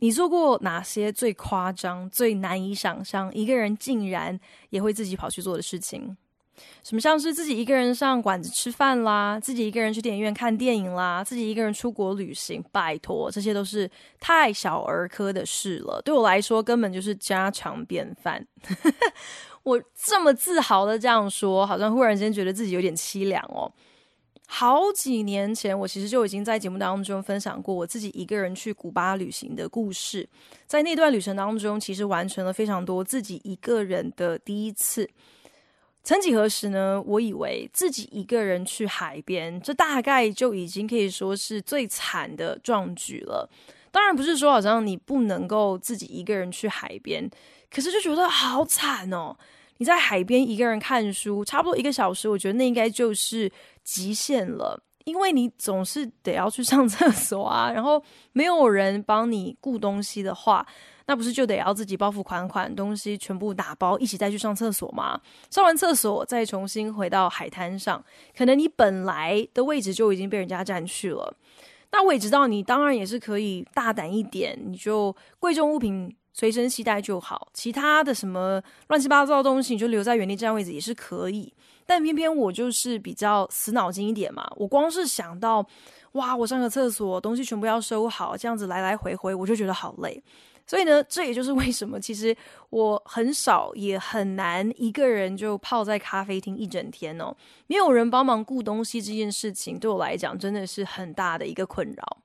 你做过哪些最夸张、最难以想象一个人竟然也会自己跑去做的事情？什么像是自己一个人上馆子吃饭啦，自己一个人去电影院看电影啦，自己一个人出国旅行？拜托，这些都是太小儿科的事了。对我来说，根本就是家常便饭。我这么自豪的这样说，好像忽然间觉得自己有点凄凉哦。好几年前，我其实就已经在节目当中分享过我自己一个人去古巴旅行的故事。在那段旅程当中，其实完成了非常多自己一个人的第一次。曾几何时呢？我以为自己一个人去海边，这大概就已经可以说是最惨的壮举了。当然不是说好像你不能够自己一个人去海边，可是就觉得好惨哦。你在海边一个人看书，差不多一个小时，我觉得那应该就是极限了，因为你总是得要去上厕所啊，然后没有人帮你顾东西的话，那不是就得要自己包袱款款，东西全部打包一起再去上厕所吗？上完厕所再重新回到海滩上，可能你本来的位置就已经被人家占去了。那我也知道，你当然也是可以大胆一点，你就贵重物品。随身携带就好，其他的什么乱七八糟的东西，你就留在原地占位置也是可以。但偏偏我就是比较死脑筋一点嘛，我光是想到，哇，我上个厕所，东西全部要收好，这样子来来回回，我就觉得好累。所以呢，这也就是为什么其实我很少也很难一个人就泡在咖啡厅一整天哦，没有人帮忙顾东西这件事情，对我来讲真的是很大的一个困扰。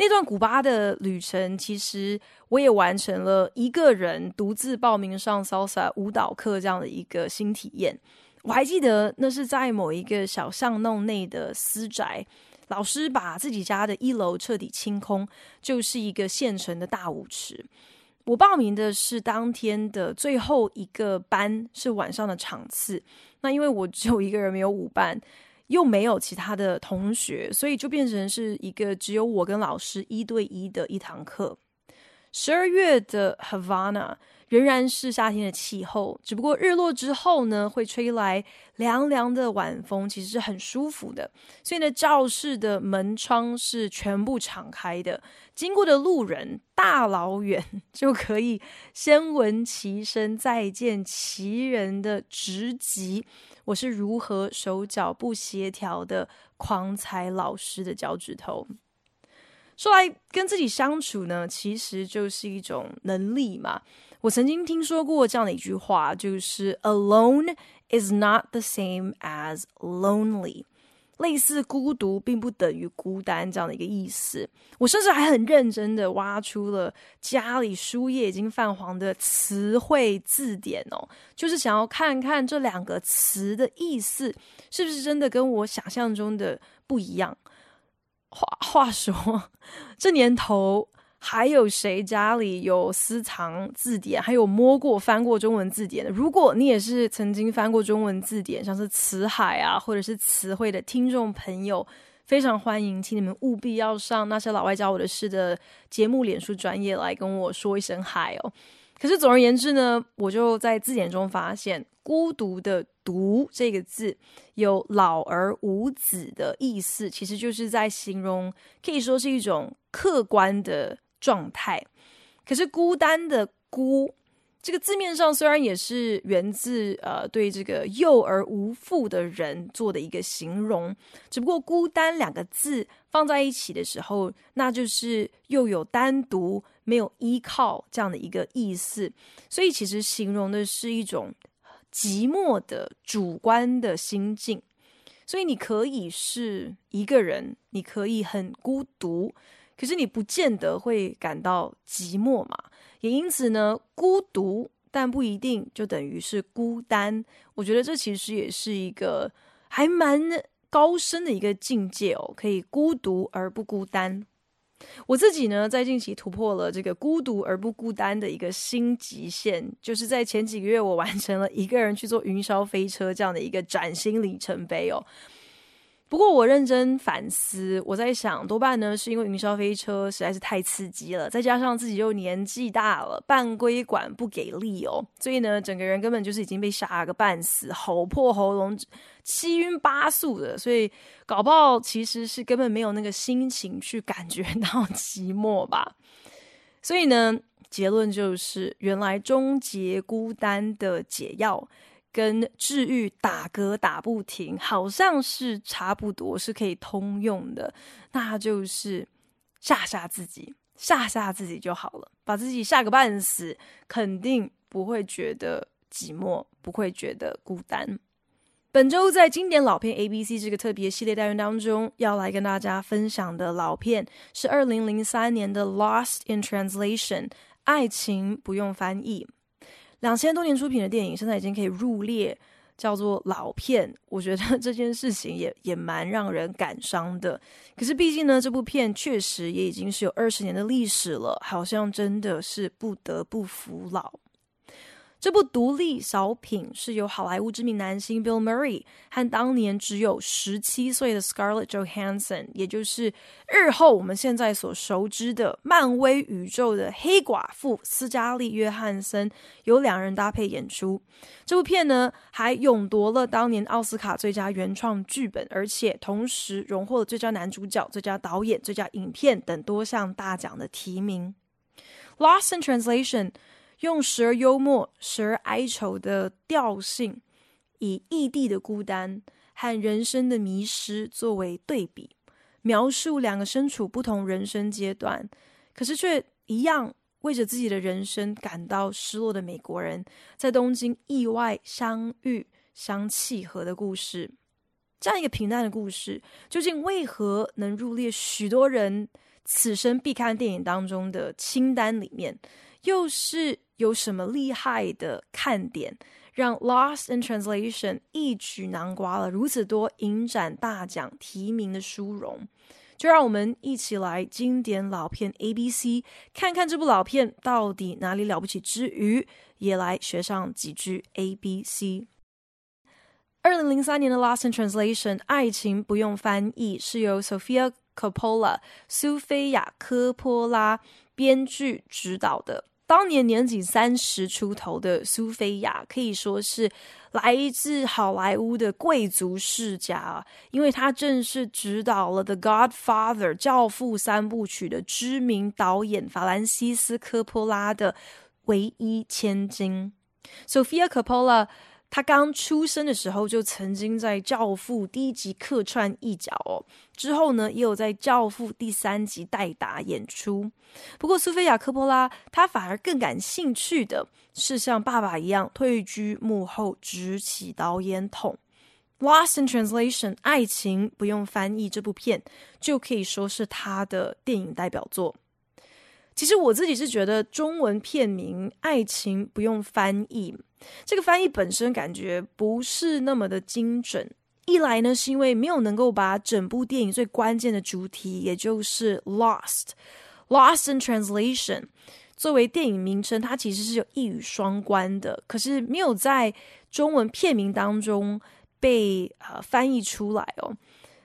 那段古巴的旅程，其实我也完成了一个人独自报名上 Salsa 舞蹈课这样的一个新体验。我还记得那是在某一个小巷弄内的私宅，老师把自己家的一楼彻底清空，就是一个现成的大舞池。我报名的是当天的最后一个班，是晚上的场次。那因为我只有一个人，没有舞伴。又没有其他的同学，所以就变成是一个只有我跟老师一对一的一堂课。十二月的 Havana 仍然是夏天的气候，只不过日落之后呢，会吹来凉凉的晚风，其实是很舒服的。所以呢，教室的门窗是全部敞开的，经过的路人大老远就可以先闻其声，再见其人的直击。我是如何手脚不协调的狂踩老师的脚趾头。说来跟自己相处呢，其实就是一种能力嘛。我曾经听说过这样的一句话，就是 “Alone is not the same as lonely”。类似孤独并不等于孤单这样的一个意思。我甚至还很认真的挖出了家里书页已经泛黄的词汇字典哦，就是想要看看这两个词的意思是不是真的跟我想象中的不一样。话话说，这年头。还有谁家里有私藏字典，还有摸过翻过中文字典的？如果你也是曾经翻过中文字典，像是词海啊，或者是词汇的听众朋友，非常欢迎，请你们务必要上那些老外教我的事的节目脸书专业来跟我说一声嗨哦。可是总而言之呢，我就在字典中发现，孤独的“独”这个字有老而无子的意思，其实就是在形容，可以说是一种客观的。状态，可是孤单的“孤”这个字面上虽然也是源自呃对这个幼而无父的人做的一个形容，只不过“孤单”两个字放在一起的时候，那就是又有单独没有依靠这样的一个意思，所以其实形容的是一种寂寞的主观的心境。所以你可以是一个人，你可以很孤独。可是你不见得会感到寂寞嘛，也因此呢，孤独但不一定就等于是孤单。我觉得这其实也是一个还蛮高深的一个境界哦，可以孤独而不孤单。我自己呢，在近期突破了这个孤独而不孤单的一个新极限，就是在前几个月，我完成了一个人去坐云霄飞车这样的一个崭新里程碑哦。不过我认真反思，我在想，多半呢是因为云霄飞车实在是太刺激了，再加上自己又年纪大了，半规管不给力哦，所以呢，整个人根本就是已经被吓个半死，吼破喉咙，七晕八素的，所以搞不好其实是根本没有那个心情去感觉到寂寞吧。所以呢，结论就是，原来终结孤单的解药。跟治愈打嗝打不停，好像是差不多，是可以通用的。那就是吓吓自己，吓吓自己就好了，把自己吓个半死，肯定不会觉得寂寞，不会觉得孤单。本周在经典老片 ABC 这个特别系列单元当中，要来跟大家分享的老片是二零零三年的《Lost in Translation》，爱情不用翻译。两千多年出品的电影，现在已经可以入列叫做老片。我觉得这件事情也也蛮让人感伤的。可是毕竟呢，这部片确实也已经是有二十年的历史了，好像真的是不得不服老。这部独立小品是由好莱坞知名男星 Bill Murray 和当年只有十七岁的 Scarlett Johansson，也就是日后我们现在所熟知的漫威宇宙的黑寡妇斯嘉丽·约翰森，由两人搭配演出。这部片呢，还勇夺了当年奥斯卡最佳原创剧本，而且同时荣获了最佳男主角、最佳导演、最佳影片等多项大奖的提名。Lost in Translation。用时而幽默、时而哀愁的调性，以异地的孤单和人生的迷失作为对比，描述两个身处不同人生阶段，可是却一样为着自己的人生感到失落的美国人，在东京意外相遇、相契合的故事。这样一个平淡的故事，究竟为何能入列许多人此生必看电影当中的清单里面？又是有什么厉害的看点，让《Lost in Translation》一举囊括了如此多影展大奖提名的殊荣？就让我们一起来经典老片 ABC，看看这部老片到底哪里了不起之余，也来学上几句 ABC。二零零三年的《Lost in Translation》，爱情不用翻译，是由 Sophia Coppola 苏菲亚·科波拉编剧执导的。当年年仅三十出头的苏菲亚可以说是来自好莱坞的贵族世家，因为她正是执导了《The Godfather》教父三部曲的知名导演法兰西斯科波拉的唯一千金。，Sophia Coppola。他刚出生的时候就曾经在《教父》第一集客串一角哦，之后呢也有在《教父》第三集代打演出。不过苏菲亚·科波拉她反而更感兴趣的是像爸爸一样退居幕后，执起导演筒。《Lost in Translation》爱情不用翻译这部片就可以说是他的电影代表作。其实我自己是觉得中文片名《爱情不用翻译》。这个翻译本身感觉不是那么的精准。一来呢，是因为没有能够把整部电影最关键的主题，也就是 lost lost in translation 作为电影名称，它其实是有一语双关的，可是没有在中文片名当中被呃翻译出来哦。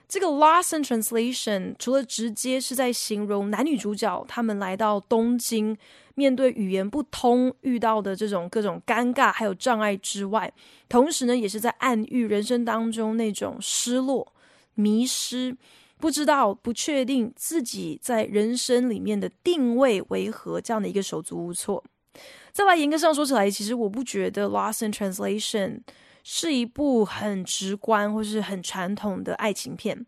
这个 loss in translation 除了直接是在形容男女主角他们来到东京。面对语言不通遇到的这种各种尴尬还有障碍之外，同时呢，也是在暗喻人生当中那种失落、迷失、不知道、不确定自己在人生里面的定位为何这样的一个手足无措。再来严格上说起来，其实我不觉得《loss in Translation》是一部很直观或是很传统的爱情片。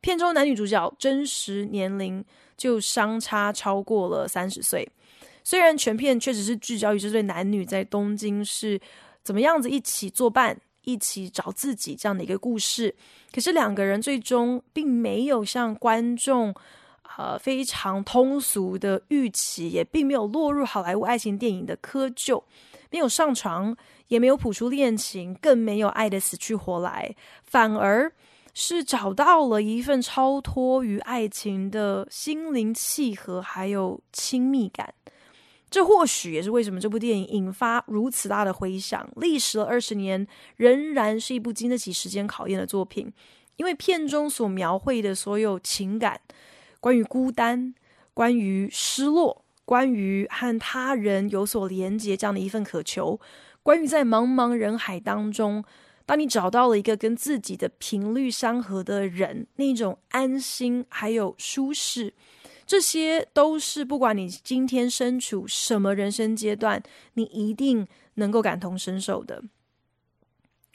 片中男女主角真实年龄就相差超过了三十岁。虽然全片确实是聚焦于这对男女在东京是怎么样子一起作伴、一起找自己这样的一个故事，可是两个人最终并没有像观众呃非常通俗的预期，也并没有落入好莱坞爱情电影的窠臼，没有上床，也没有谱出恋情，更没有爱的死去活来，反而是找到了一份超脱于爱情的心灵契合，还有亲密感。这或许也是为什么这部电影引发如此大的回响，历时了二十年，仍然是一部经得起时间考验的作品。因为片中所描绘的所有情感，关于孤单，关于失落，关于和他人有所连结这样的一份渴求，关于在茫茫人海当中，当你找到了一个跟自己的频率相合的人，那种安心还有舒适。这些都是不管你今天身处什么人生阶段，你一定能够感同身受的。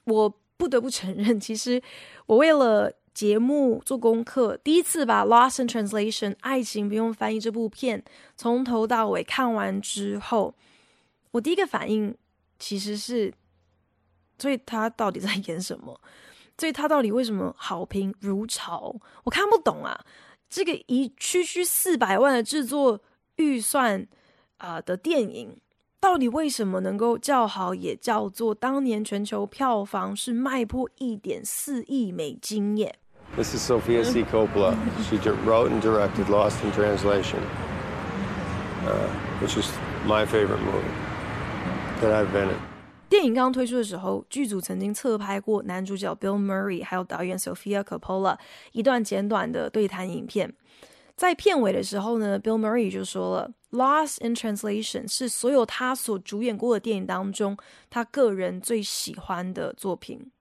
我不得不承认，其实我为了节目做功课，第一次把《Lost in Translation》爱情不用翻译这部片从头到尾看完之后，我第一个反应其实是：所以他到底在演什么？所以他到底为什么好评如潮？我看不懂啊！这个一区区四百万的制作预算啊、的电影，到底为什么能够叫好，也叫做当年全球票房是卖破一点四亿美金耶？This is Sophia C. Coppola. She wrote and directed Lost in Translation, uh, which is my favorite movie that I've been in. 电影刚推出的时候，剧组曾经侧拍过男主角 Bill Murray 还有导演 Sophia Coppola 一段简短的对谈影片。在片尾的时候呢，Bill Murray 就说了，《Lost in Translation》是所有他所主演过的电影当中，他个人最喜欢的作品。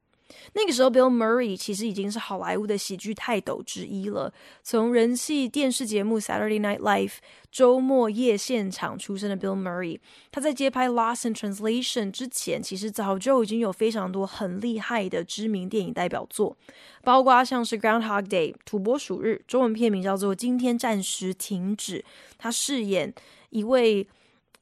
那个时候，Bill Murray 其实已经是好莱坞的喜剧泰斗之一了。从人气电视节目《Saturday Night Live》周末夜现场出身的 Bill Murray，他在接拍《Lost in Translation》之前，其实早就已经有非常多很厉害的知名电影代表作，包括像是《Groundhog Day》土拨鼠日，中文片名叫做《今天暂时停止》，他饰演一位。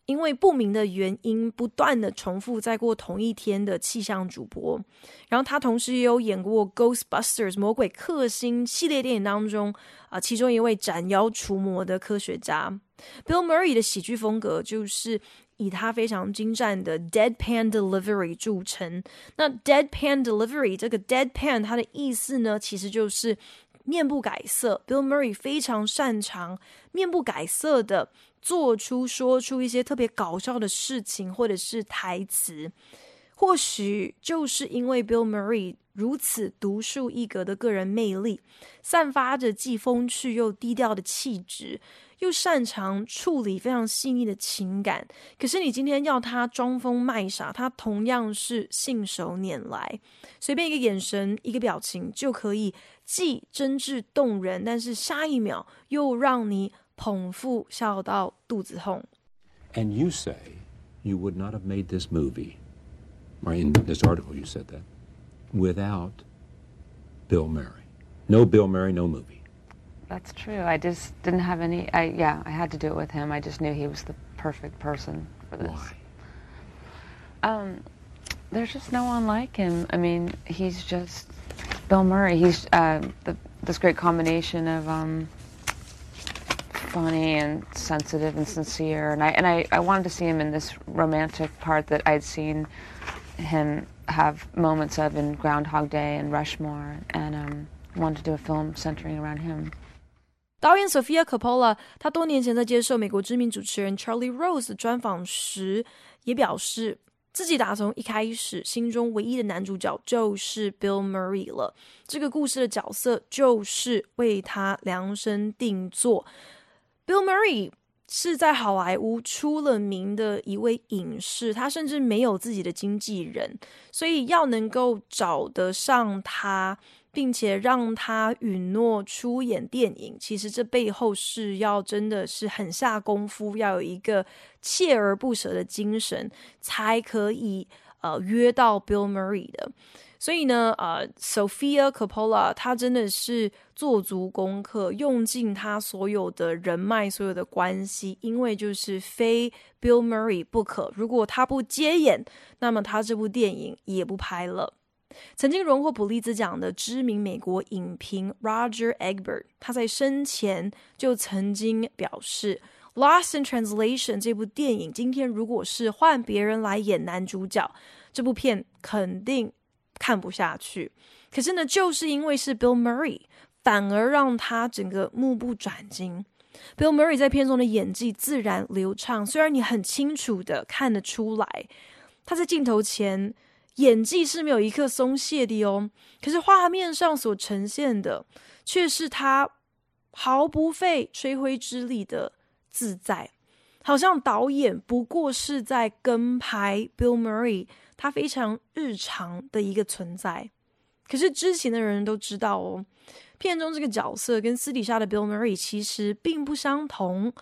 因为不明的原因，不断的重复在过同一天的气象主播，然后他同时也有演过《Ghostbusters》魔鬼克星系列电影当中啊、其中一位斩妖除魔的科学家。Bill Murray 的喜剧风格就是以他非常精湛的 deadpan delivery 著称。那 deadpan delivery 这个 deadpan 它的意思呢，其实就是面不改色。Bill Murray 非常擅长面不改色的。做出说出一些特别搞笑的事情，或者是台词，或许就是因为 Bill Murray 如此独树一格的个人魅力，散发着既风趣又低调的气质，又擅长处理非常细腻的情感。可是你今天要他装疯卖傻，他同样是信手拈来，随便一个眼神、一个表情就可以既真挚动人，但是下一秒又让你。捧腹笑到肚子痛。And you say you would not have made this movie, or in this article you said that, without Bill Murray. No Bill Murray, no movie. That's true. I just didn't have any. I yeah, I had to do it with him. I just knew he was the perfect person for this. Why? Um, there's just no one like him. I mean, he's just Bill Murray. He's uh, the, this great combination of um, funny and sensitive and sincere. And I and I, I wanted to see him in this romantic part that I'd seen him have moments of in Groundhog Day and Rushmore, and um, wanted to do a film centering around him. 导演 Sofia Coppola，他多年前在接受美国知名主持人 Charlie Rose 的专访时，也表示自己打从一开始心中唯一的男主角就是 Bill Murray 了。这个故事的角色就是为他量身定做。 Bill Murray 是在好莱坞出了名的一位影视，他甚至没有自己的经纪人，所以要能够找得上他，并且让他允诺出演电影，其实这背后是要真的是很下功夫，要有一个锲而不舍的精神，才可以呃约到 Bill Murray 的。所以呢，呃，Sophia Coppola 她真的是做足功课，用尽她所有的人脉、所有的关系，因为就是非 Bill Murray 不可。如果他不接演，那么他这部电影也不拍了。曾经荣获普利兹奖的知名美国影评 Roger Ebert，他在生前就曾经表示，《Lost in Translation》这部电影今天如果是换别人来演男主角，这部片肯定。看不下去，可是呢，就是因为是 Bill Murray，反而让他整个目不转睛。Bill Murray 在片中的演技自然流畅，虽然你很清楚的看得出来，他在镜头前演技是没有一刻松懈的哦。可是画面上所呈现的，却是他毫不费吹灰之力的自在，好像导演不过是在跟拍 Bill Murray，他非常日常的一个存在。可是知情的人都知道哦。片中这个角色跟私底下的 Bill Murray 其实并不相同，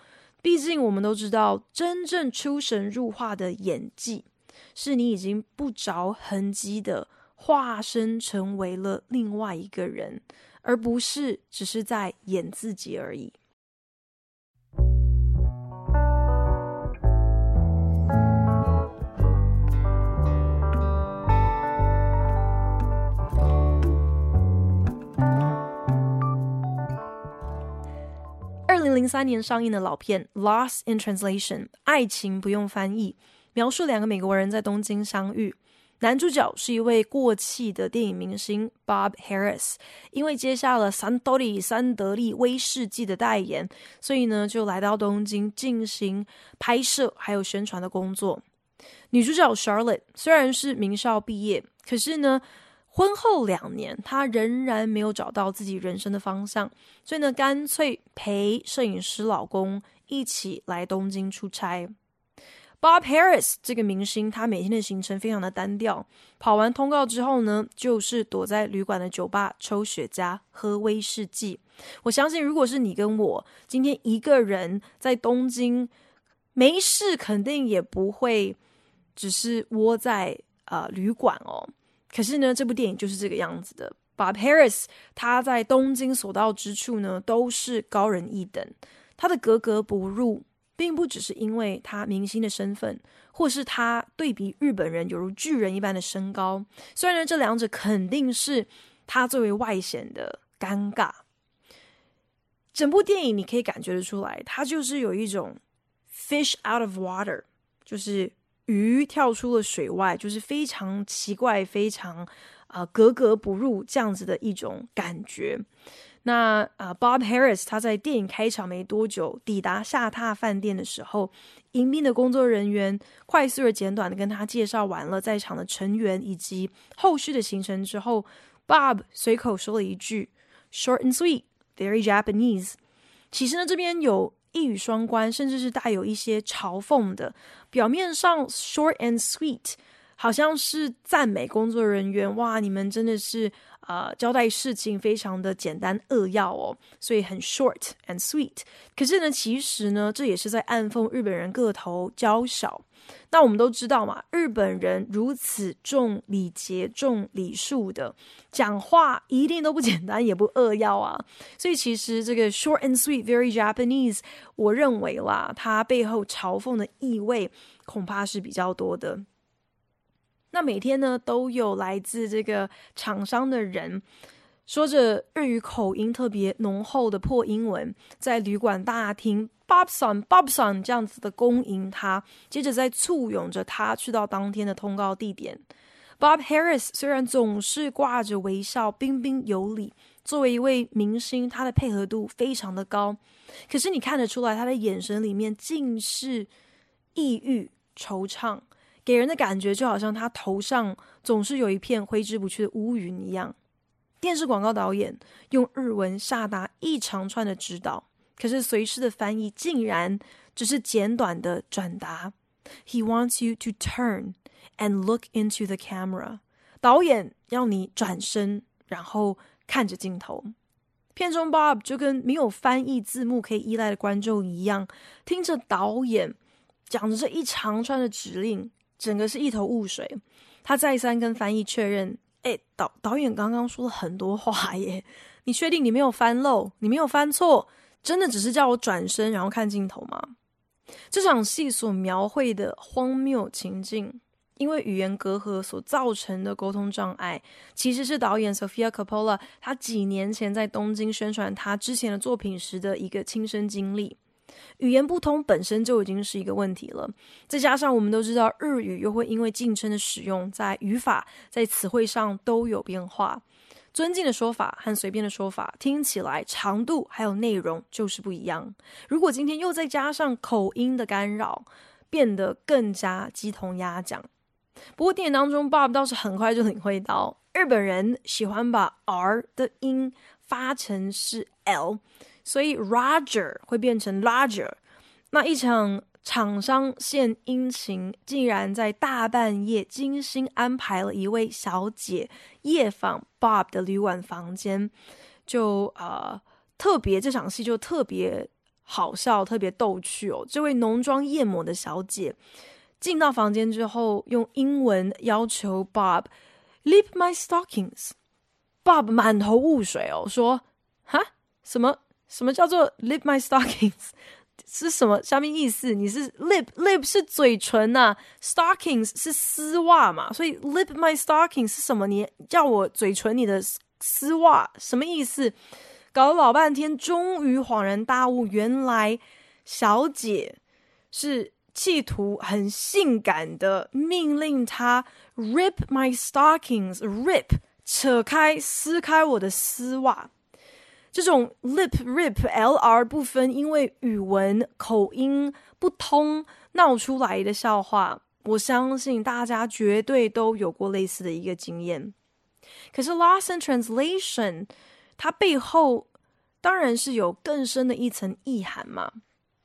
毕竟我们都知道，真正出神入化的演技，是你已经不着痕迹的化身成为了另外一个人，而不是只是在演自己而已。三年上映的老片《Lost in Translation》，爱情不用翻译，描述两个美国人在东京相遇。男主角是一位过气的电影明星 Bob Harris，因为接下了 Suntory 三得利威士忌的代言，所以呢就来到东京进行拍摄还有宣传的工作。女主角 Charlotte 虽然是名校毕业，可是呢。婚后两年，她仍然没有找到自己人生的方向，所以呢，干脆陪摄影师老公一起来东京出差。Bob Harris 这个明星，他每天的行程非常的单调，跑完通告之后呢，就是躲在旅馆的酒吧抽雪茄、喝威士忌。我相信，如果是你跟我今天一个人在东京，没事，肯定也不会只是窝在呃旅馆哦。可是呢，这部电影就是这个样子的。Bob Harris 他在东京所到之处呢，都是高人一等。他的格格不入，并不只是因为他明星的身份，或是他对比日本人犹如巨人一般的身高。虽然，这两者肯定是他最为外显的尴尬。整部电影你可以感觉得出来，他就是有一种 fish out of water，就是。鱼跳出了水外，就是非常奇怪、非常啊、格格不入这样子的一种感觉。那啊、呃，Bob Harris 他在电影开场没多久抵达下榻饭店的时候，迎宾的工作人员快速而简短的跟他介绍完了在场的成员以及后续的行程之后，Bob 随口说了一句：“Short and sweet, very Japanese。”其实呢，这边有。一语双关，甚至是带有一些嘲讽的。表面上 short and sweet，好像是赞美工作人员，哇，你们真的是、呃，交代事情非常的简单扼要哦，所以很 short and sweet。可是呢，其实呢，这也是在暗讽日本人个头娇小。那我们都知道嘛，日本人如此重礼节、重礼数的讲话，一定都不简单，也不扼要啊。所以其实这个 short and sweet, very Japanese，我认为啦，它背后嘲讽的意味恐怕是比较多的。那每天呢，都有来自这个厂商的人，说着日语口音特别浓厚的破英文，在旅馆大厅。Bobson，Bobson 这样子的恭迎他，接着再簇拥着他去到当天的通告地点。Bob Harris 虽然总是挂着微笑，彬彬有礼，作为一位明星，他的配合度非常的高。可是你看得出来，他的眼神里面尽是抑郁、惆怅，给人的感觉就好像他头上总是有一片挥之不去的乌云一样。电视广告导演用日文下达一长串的指导。可是随侍的翻译竟然只是简短的转达：He wants you to turn and look into the camera。导演要你转身，然后看着镜头。片中 Bob 就跟没有翻译字幕可以依赖的观众一样，听着导演讲着这一长串的指令，整个是一头雾水。他再三跟翻译确认：“诶，导导演刚刚说了很多话耶，你确定你没有翻漏？你没有翻错？”真的只是叫我转身，然后看镜头吗？这场戏所描绘的荒谬情境，因为语言隔阂所造成的沟通障碍，其实是导演 Sofia Coppola 他几年前在东京宣传他之前的作品时的一个亲身经历。语言不通本身就已经是一个问题了，再加上我们都知道日语又会因为敬称的使用，在语法、在词汇上都有变化。尊敬的说法和随便的说法听起来长度还有内容就是不一样。如果今天又再加上口音的干扰，变得更加鸡同鸭讲。不过电影当中，Bob 倒是很快就领会到，日本人喜欢把 R 的音发成是 L，所以 Roger 会变成 Larger。那一场厂商献殷勤，竟然在大半夜精心安排了一位小姐夜访 Bob 的旅馆房间，就呃特别这场戏就特别好笑，特别逗趣哦。这位浓妆艳抹的小姐。进到房间之后，用英文要求 Bob lip my stockings。Bob 满头雾水哦，说：“哈，什么什么叫做 lip my stockings？是什么？下面意思？你是 lip lip 是嘴唇呐、，stockings 是丝袜嘛？所以 lip my stockings 是什么？你叫我嘴唇你的丝袜，什么意思？搞了老半天，终于恍然大悟，原来小姐是。”企图很性感的命令他 rip my stockings，rip 扯开撕开我的丝袜。这种 lip rip lr 不分，因为语文口音不通闹出来的笑话，我相信大家绝对都有过类似的一个经验。可是 Lost in Translation，它背后当然是有更深的一层意涵嘛。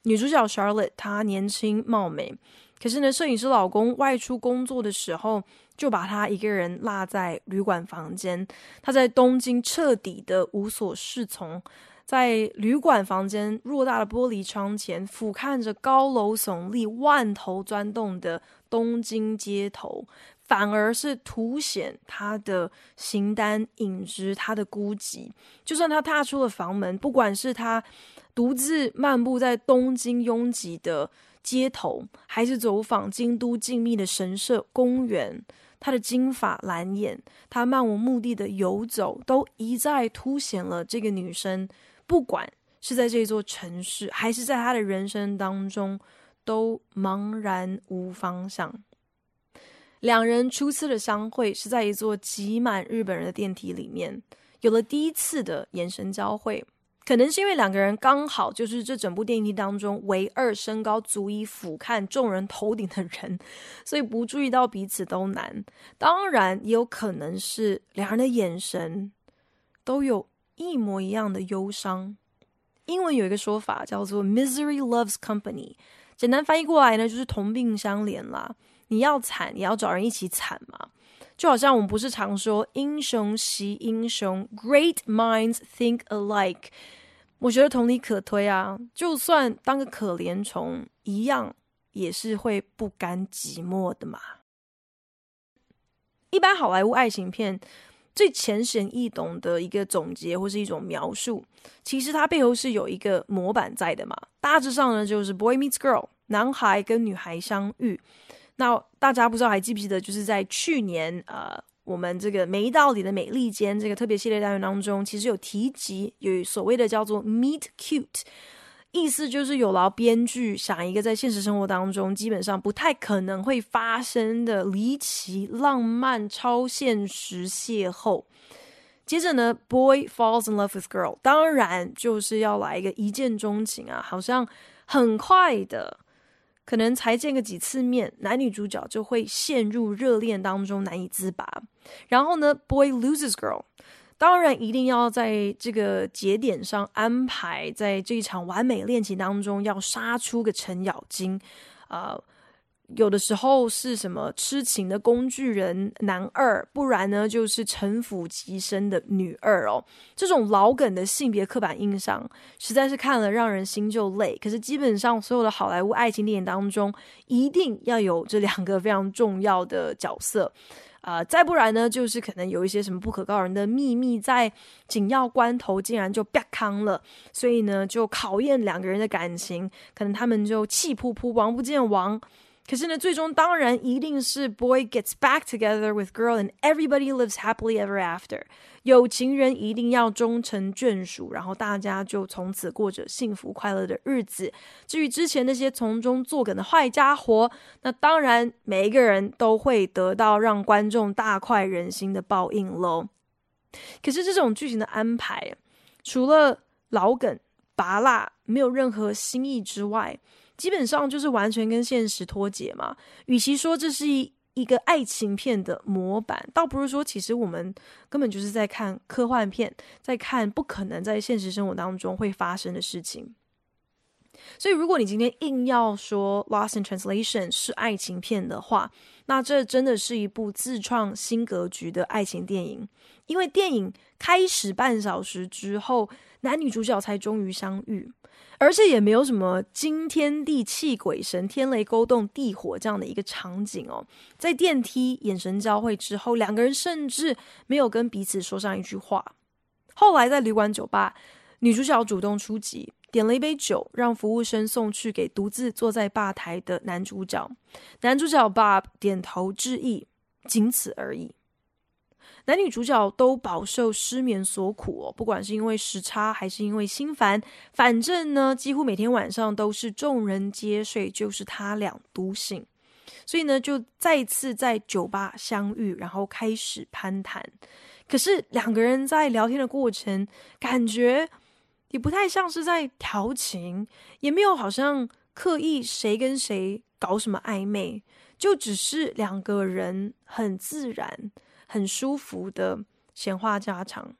女主角 Charlotte，她年轻貌美，可是呢，摄影师老公外出工作的时候，就把她一个人落在旅馆房间。她在东京彻底的无所适从，在旅馆房间偌大的玻璃窗前，俯瞰着高楼耸立、万头钻动的东京街头，反而是凸显他的形单影只，他的孤寂。就算他踏出了房门，不管是他。独自漫步在东京拥挤的街头，还是走访京都静谧的神社、公园，她的金发蓝眼，她漫无目的的游走，都一再凸显了这个女生，不管是在这座城市，还是在她的人生当中，都茫然无方向。两人初次的相会是在一座挤满日本人的电梯里面，有了第一次的眼神交汇。可能是因为两个人刚好就是这整部电影当中唯二身高足以俯瞰众人头顶的人，所以不注意到彼此都难。当然，也有可能是两人的眼神都有一模一样的忧伤。英文有一个说法叫做 “misery loves company”，简单翻译过来呢就是同病相怜啦。你要惨，也要找人一起惨嘛。就好像我们不是常说英雄惜英雄，Great minds think alike。我觉得同理可推啊，就算当个可怜虫一样，也是会不甘寂寞的嘛。一般好莱坞爱情片最浅显易懂的一个总结或是一种描述，其实它背后是有一个模板在的嘛。大致上呢，就是 boy meets girl，男孩跟女孩相遇。那大家不知道还记不记得，就是在去年呃，我们这个没道理的美利坚这个特别系列单元当中，其实有提及有所谓的叫做 meet cute，意思就是有劳编剧想一个在现实生活当中基本上不太可能会发生的离奇浪漫超现实邂逅。接着呢，boy falls in love with girl，当然就是要来一个一见钟情啊，好像很快的。可能才见个几次面，男女主角就会陷入热恋当中难以自拔。然后呢，boy loses girl，当然一定要在这个节点上安排，在这一场完美恋情当中要杀出个程咬金啊。有的时候是什么痴情的工具人男二，不然呢就是城府极深的女二哦。这种老梗的性别刻板印象，实在是看了让人心就累。可是基本上所有的好莱坞爱情电影当中，一定要有这两个非常重要的角色，啊、呃，再不然呢就是可能有一些什么不可告人的秘密，在紧要关头竟然就啪康了，所以呢就考验两个人的感情，可能他们就气扑扑，王不见王。可是呢，最终当然一定是 boy gets back together with girl and everybody lives happily ever after。有情人一定要终成眷属，然后大家就从此过着幸福快乐的日子。至于之前那些从中作梗的坏家伙，那当然每一个人都会得到让观众大快人心的报应喽。可是这种剧情的安排，除了老梗拔辣，没有任何新意之外，基本上就是完全跟现实脱节嘛。与其说这是一一个爱情片的模板，倒不如说其实我们根本就是在看科幻片，在看不可能在现实生活当中会发生的事情。所以，如果你今天硬要说《Lost in Translation》是爱情片的话，那这真的是一部自创新格局的爱情电影。因为电影开始半小时之后，男女主角才终于相遇，而且也没有什么惊天地泣鬼神、天雷勾动地火这样的一个场景哦。在电梯眼神交汇之后，两个人甚至没有跟彼此说上一句话。后来在旅馆酒吧，女主角主动出击。点了一杯酒，让服务生送去给独自坐在吧台的男主角。男主角 Bob 点头致意，仅此而已。男女主角都饱受失眠所苦哦，不管是因为时差还是因为心烦，反正呢，几乎每天晚上都是众人皆睡，就是他俩独醒。所以呢，就再次在酒吧相遇，然后开始攀谈。可是两个人在聊天的过程，感觉。也不太像是在调情，也没有好像刻意谁跟谁搞什么暧昧，就只是两个人很自然、很舒服的闲话家常。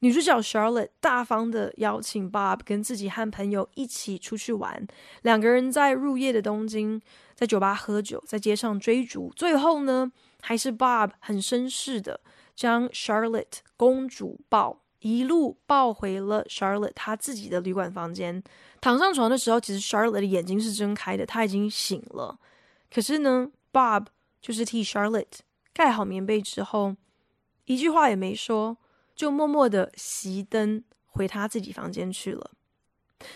女主角 Charlotte 大方的邀请 Bob 跟自己和朋友一起出去玩，两个人在入夜的东京，在酒吧喝酒，在街上追逐，最后呢，还是 Bob 很绅士的将 Charlotte 公主抱。一路抱回了 Charlotte 她自己的旅馆房间，躺上床的时候，其实 Charlotte 的眼睛是睁开的，她已经醒了。可是呢，Bob 就是替 Charlotte 盖好棉被之后，一句话也没说，就默默的熄灯回他自己房间去了。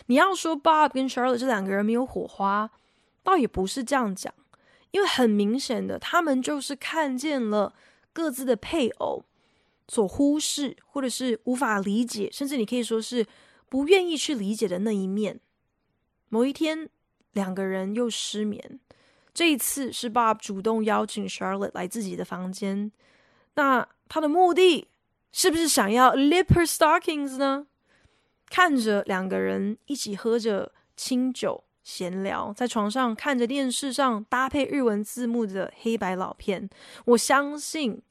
你要说 Bob 跟 Charlotte 这两个人没有火花，倒也不是这样讲，因为很明显的，他们就是看见了各自的配偶。所忽视，或者是无法理解，甚至你可以说是不愿意去理解的那一面。某一天，两个人又失眠。这一次是 Bob 主动邀请 Charlotte 来自己的房间。那他的目的是不是想要 lip her stockings 呢？看着两个人一起喝着清酒闲聊，在床上看着电视上搭配日文字幕的黑白老片，我相信。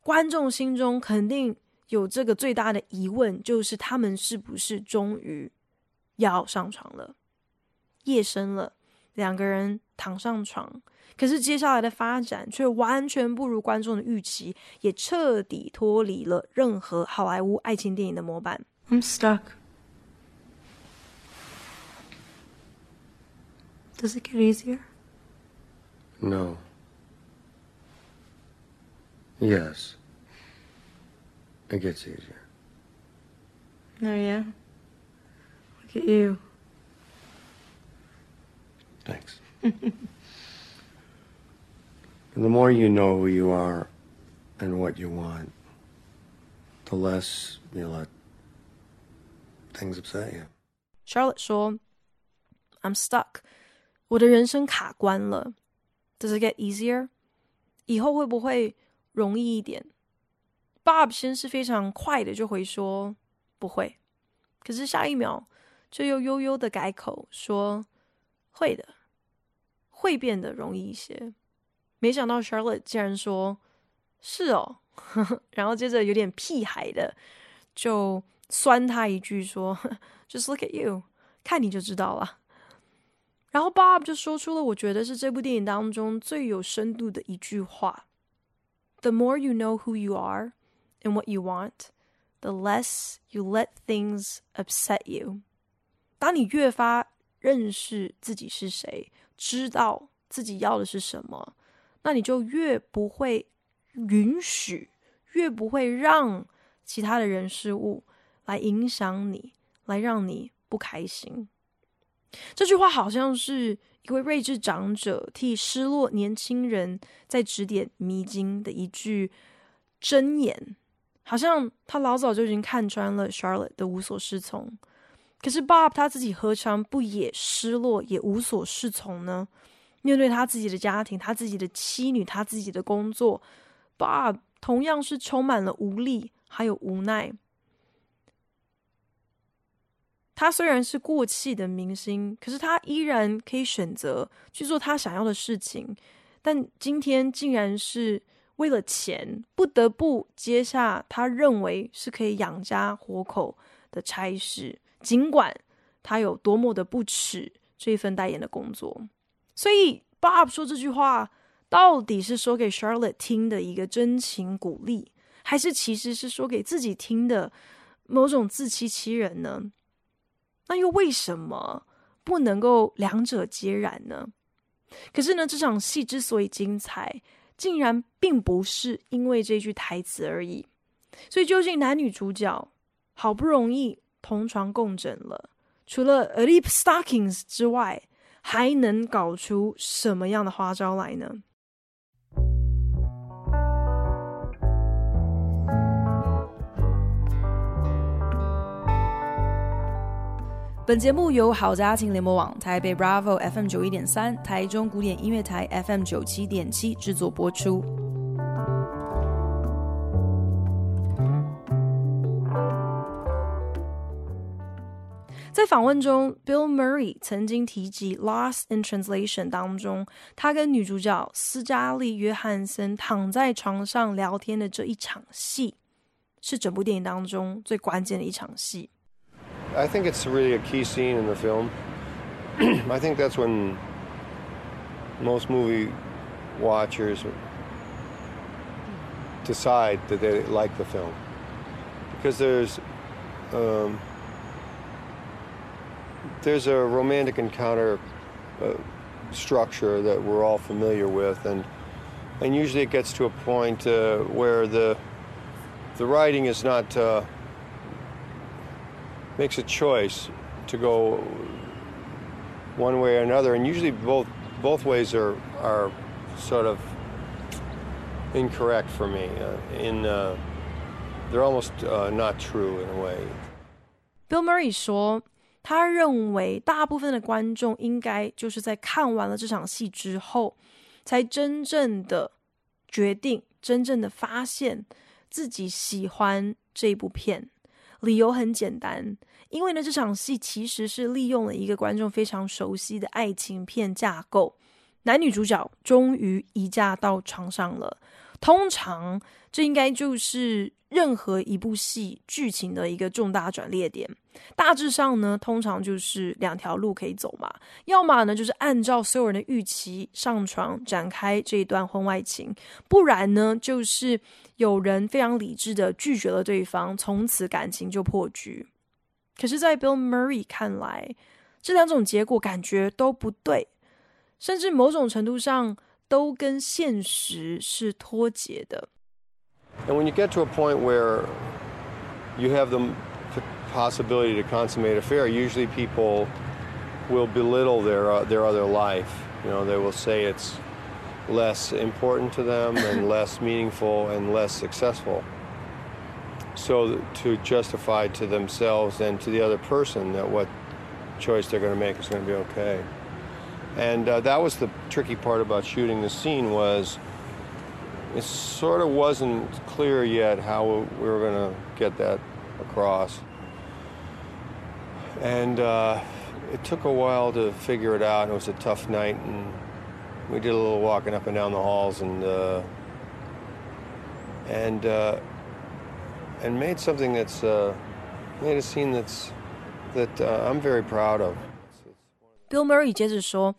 观众心中肯定有这个最大的疑问，就是他们是不是终于要上床了？夜深了，两个人躺上床，可是接下来的发展却完全不如观众的预期，也彻底脱离了任何好莱坞爱情电影的模板。I'm stuck. Does it get easier? No. Yes. It gets easier. Oh, yeah? Look at you. Thanks. and the more you know who you are and what you want, the less you let things upset you. Charlotte 说：“I'm stuck. 我的人生卡关了。Does it get easier? 以后会不会？”容易一点，Bob 先是非常快的就回说不会，可是下一秒就又悠悠的改口说 会的，会变得容易一些。没想到 Charlotte 竟然说是哦，然后接着有点屁孩的就酸他一句说 Just look at you，看你就知道了。然后 Bob 就说出了我觉得是这部电影当中最有深度的一句话。The more you know who you are and what you want, the less you let things upset you. 当你越发认识自己是谁，知道自己要的是什么，那你就越不会允许，越不会让其他的人事物来影响你，来让你不开心。这句话好像是。一位睿智长者替失落年轻人在指点迷津的一句箴言，好像他老早就已经看穿了 Charlotte 的无所适从。可是 Bob 他自己何尝不也失落，也无所适从呢？面对他自己的家庭、他自己的妻女、他自己的工作，Bob 同样是充满了无力，还有无奈。他虽然是过气的明星，可是他依然可以选择去做他想要的事情。但今天竟然是为了钱，不得不接下他认为是可以养家活口的差事，尽管他有多么的不耻这一份代言的工作。所以，Bob 说这句话到底是说给 Charlotte 听的一个真情鼓励，还是其实是说给自己听的某种自欺欺人呢？那又为什么不能够两者皆然呢？可是呢，这场戏之所以精彩，竟然并不是因为这句台词而已。所以，究竟男女主角好不容易同床共枕了，除了 lip stockings 之外，还能搞出什么样的花招来呢？本节目由好家庭联播网、台北 Bravo FM 九一点三、台中古典音乐台 FM 九七点七制作播出。在访问中，Bill Murray 曾经提及《Lost in Translation》当中，他跟女主角斯嘉丽·约翰森躺在床上聊天的这一场戏，是整部电影当中最关键的一场戏。I think it's really a key scene in the film. I think that's when most movie watchers decide that they like the film. Because there's um, there's a romantic encounter uh, structure that we're all familiar with, and and usually it gets to a point uh, where the the writing is not uh, makes a choice to go one way or another, and usually both both ways are are sort of incorrect for me. Uh, in uh, they're almost uh, not true in a way. Bill Murray 说，他认为大部分的观众应该就是在看完了这场戏之后，才真正的决定，真正的发现自己喜欢这部片。理由很简单，因为呢，这场戏其实是利用了一个观众非常熟悉的爱情片架构，男女主角终于移驾到床上了。通常，这应该就是任何一部戏剧情的一个重大转捩点。大致上呢，通常就是两条路可以走嘛，要么呢就是按照所有人的预期上床展开这一段婚外情，不然呢就是有人非常理智的拒绝了对方，从此感情就破局。可是，在 Bill Murray 看来，这两种结果感觉都不对，甚至某种程度上。都跟现实是脱节的。And when you get to a point where you have the possibility to consummate a affair, usually people will belittle their uh, their other life. You know, they will say it's less important to them and less meaningful and less successful. So to justify to themselves and to the other person that what choice they're going to make is going to be okay. And uh, that was the tricky part about shooting the scene was it sort of wasn't clear yet how we were going to get that across. And uh, it took a while to figure it out. It was a tough night, and we did a little walking up and down the halls, and uh, and uh, and made something that's uh, made a scene that's that uh, I'm very proud of. Bill Murray 接着说，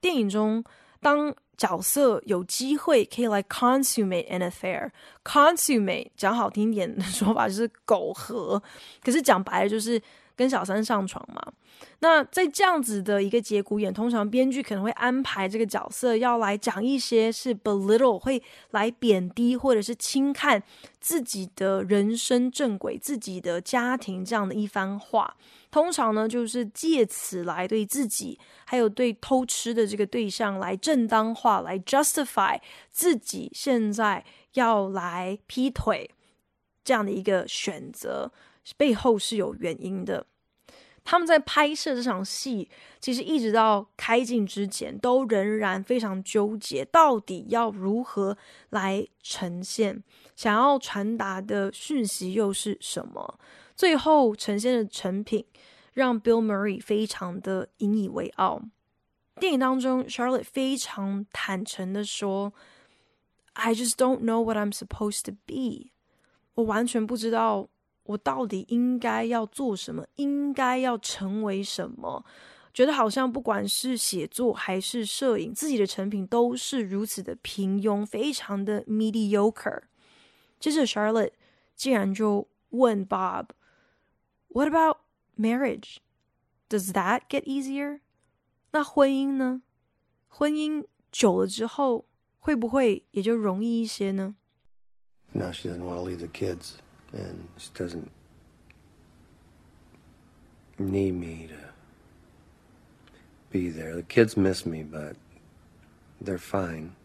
电影中当 角色有机会可以来 consummate an affair，consummate 讲好听点的说法就是苟合，可是讲白了就是跟小三上床嘛。那在这样子的一个节骨眼，通常编剧可能会安排这个角色要来讲一些是 belittle，会来贬低或者是轻看自己的人生正轨、自己的家庭这样的一番话。通常呢，就是借此来对自己，还有对偷吃的这个对象来正当化，来 justify 自己现在要来劈腿这样的一个选择，背后是有原因的。他们在拍摄这场戏，其实一直到开镜之前，都仍然非常纠结，到底要如何来呈现，想要传达的讯息又是什么？最后呈现的成品，让 Bill Murray 非常的引以为傲。电影当中，Charlotte 非常坦诚的说：“I just don't know what I'm supposed to be。”我完全不知道。我到底应该要做什么？应该要成为什么？觉得好像不管是写作还是摄影，自己的成品都是如此的平庸，非常的 mediocre。接着，Charlotte 竟然就问 Bob：“What about marriage? Does that get easier？” 那婚姻呢？婚姻久了之后，会不会也就容易一些呢？No, she doesn't want to leave the kids. and she doesn't need me to be there. The kids miss me, but they're fine.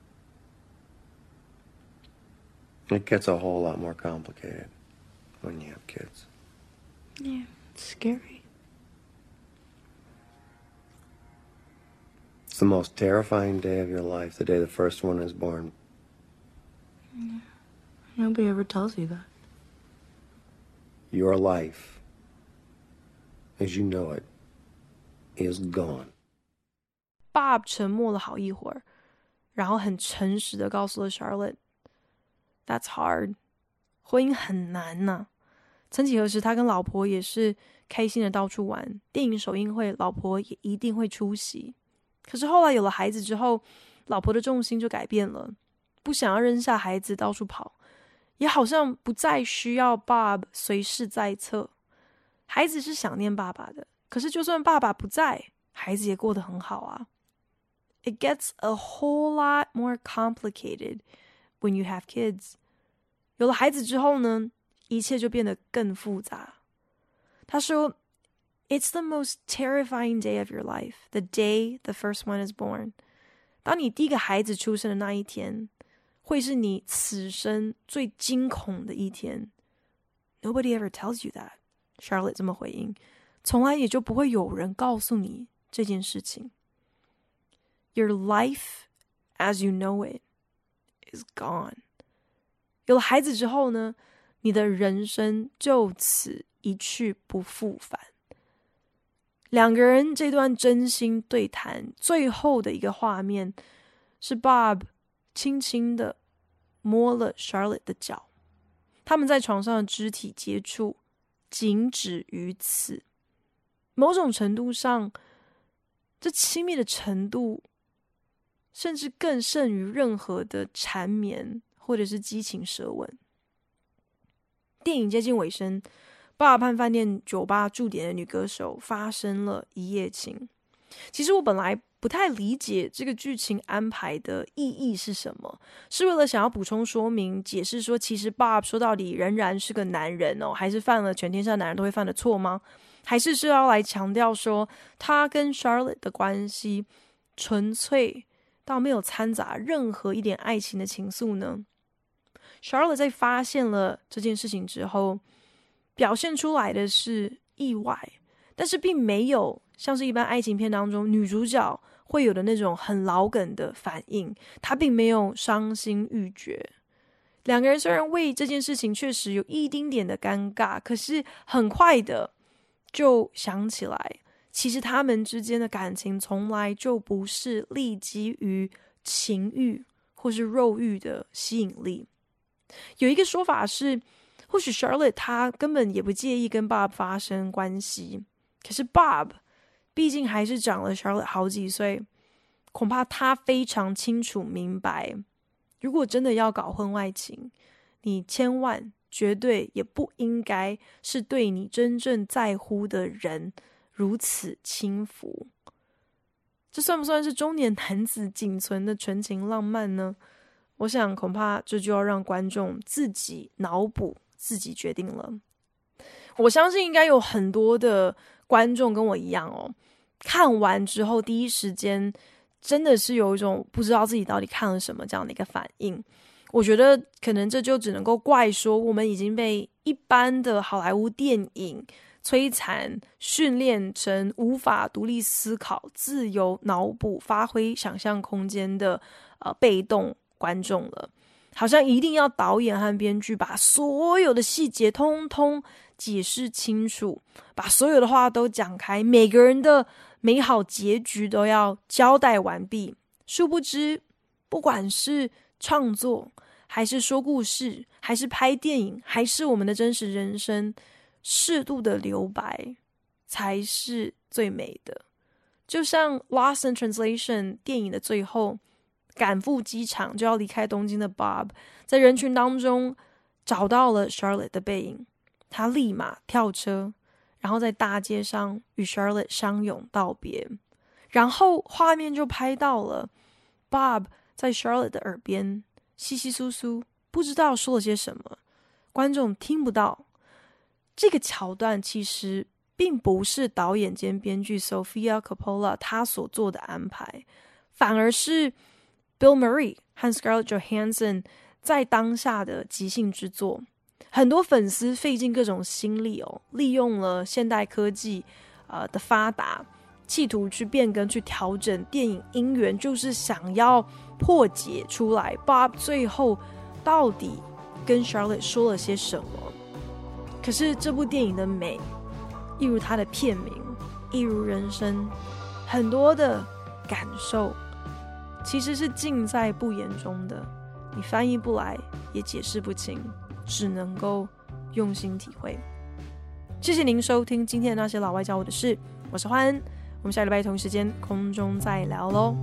It gets a whole lot more complicated when you have kids. Yeah, it's scary. It's the most terrifying day of your life, the day the first one is born. Yeah. Nobody ever tells you that. Your life, as you know it, is gone. Bob 沉默了好一会儿，然后很诚实的告诉了 Charlotte：“That's hard，婚姻很难呐、曾几何时，他跟老婆也是开心的到处玩，电影首映会，老婆也一定会出席。可是后来有了孩子之后，老婆的重心就改变了，不想要扔下孩子到处跑。”也好像不再需要 Bob 随时在侧，孩子是想念爸爸的，可是就算爸爸不在，孩子也过得很好啊。It gets a whole lot more complicated when you have kids。有了孩子之后呢，一切就变得更复杂。他说：“It's the most terrifying day of your life, the day the first one is born。”当你第一个孩子出生的那一天。会是你此生最惊恐的一天。Nobody ever tells you that. Charlotte 这么回应，从来也就不会有人告诉你这件事情。Your life as you know it is gone. 有了孩子之后呢，你的人生就此一去不复返。两个人这段真心对谈，最后的一个画面是 Bob。轻轻的摸了 Charlotte 的脚，他们在床上的肢体接触仅止于此。某种程度上，这亲密的程度，甚至更胜于任何的缠绵或者是激情舌吻。电影接近尾声，巴尔潘饭店酒吧驻点的女歌手发生了一夜情。其实我本来。不太理解这个剧情安排的意义是什么？是为了想要补充说明、解释说，其实 Bob 说到底仍然是个男人哦，还是犯了全天下男人都会犯的错吗？还是是要来强调说，他跟 Charlotte 的关系纯粹到没有掺杂任何一点爱情的情愫呢？Charlotte 在发现了这件事情之后，表现出来的是意外，但是并没有像是一般爱情片当中女主角。会有的那种很老梗的反应，他并没有伤心欲绝。两个人虽然为这件事情确实有一丁点的尴尬，可是很快的就想起来，其实他们之间的感情从来就不是立基于情欲或是肉欲的吸引力。有一个说法是，或许 Charlotte 她根本也不介意跟 Bob 发生关系，可是 Bob。毕竟还是长了 Charlotte 好几岁，恐怕他非常清楚明白，如果真的要搞婚外情，你千万绝对也不应该是对你真正在乎的人如此轻浮。这算不算是中年男子仅存的纯情浪漫呢？我想恐怕这就要让观众自己脑补、自己决定了。我相信应该有很多的观众跟我一样哦。看完之后，第一时间真的是有一种不知道自己到底看了什么这样的一个反应。我觉得可能这就只能够怪说，我们已经被一般的好莱坞电影摧残、训练成无法独立思考、自由脑补、发挥想象空间的呃被动观众了。好像一定要导演和编剧把所有的细节通通解释清楚，把所有的话都讲开，每个人的美好结局都要交代完毕。殊不知，不管是创作，还是说故事，还是拍电影，还是我们的真实人生，适度的留白才是最美的。就像《Lost in Translation》电影的最后。赶赴机场就要离开东京的 Bob，在人群当中找到了 Charlotte 的背影，他立马跳车，然后在大街上与 Charlotte 相拥道别，然后画面就拍到了 Bob 在 Charlotte 的耳边稀稀疏疏，不知道说了些什么，观众听不到。这个桥段其实并不是导演兼编剧 Sophia Coppola 他所做的安排，反而是。Bill Murray 和 Scarlett Johansson 在当下的即兴之作，很多粉丝费尽各种心力哦，利用了现代科技呃的发达，企图去变更、去调整电影音源，就是想要破解出来 Bob 最后到底跟 Charlotte 说了些什么。可是这部电影的美，一如它的片名，一如人生，很多的感受。其实是尽在不言中的，你翻译不来，也解释不清，只能够用心体会。谢谢您收听今天的那些老外教我的事，我是欢恩，我们下礼拜同一时间空中再聊喽。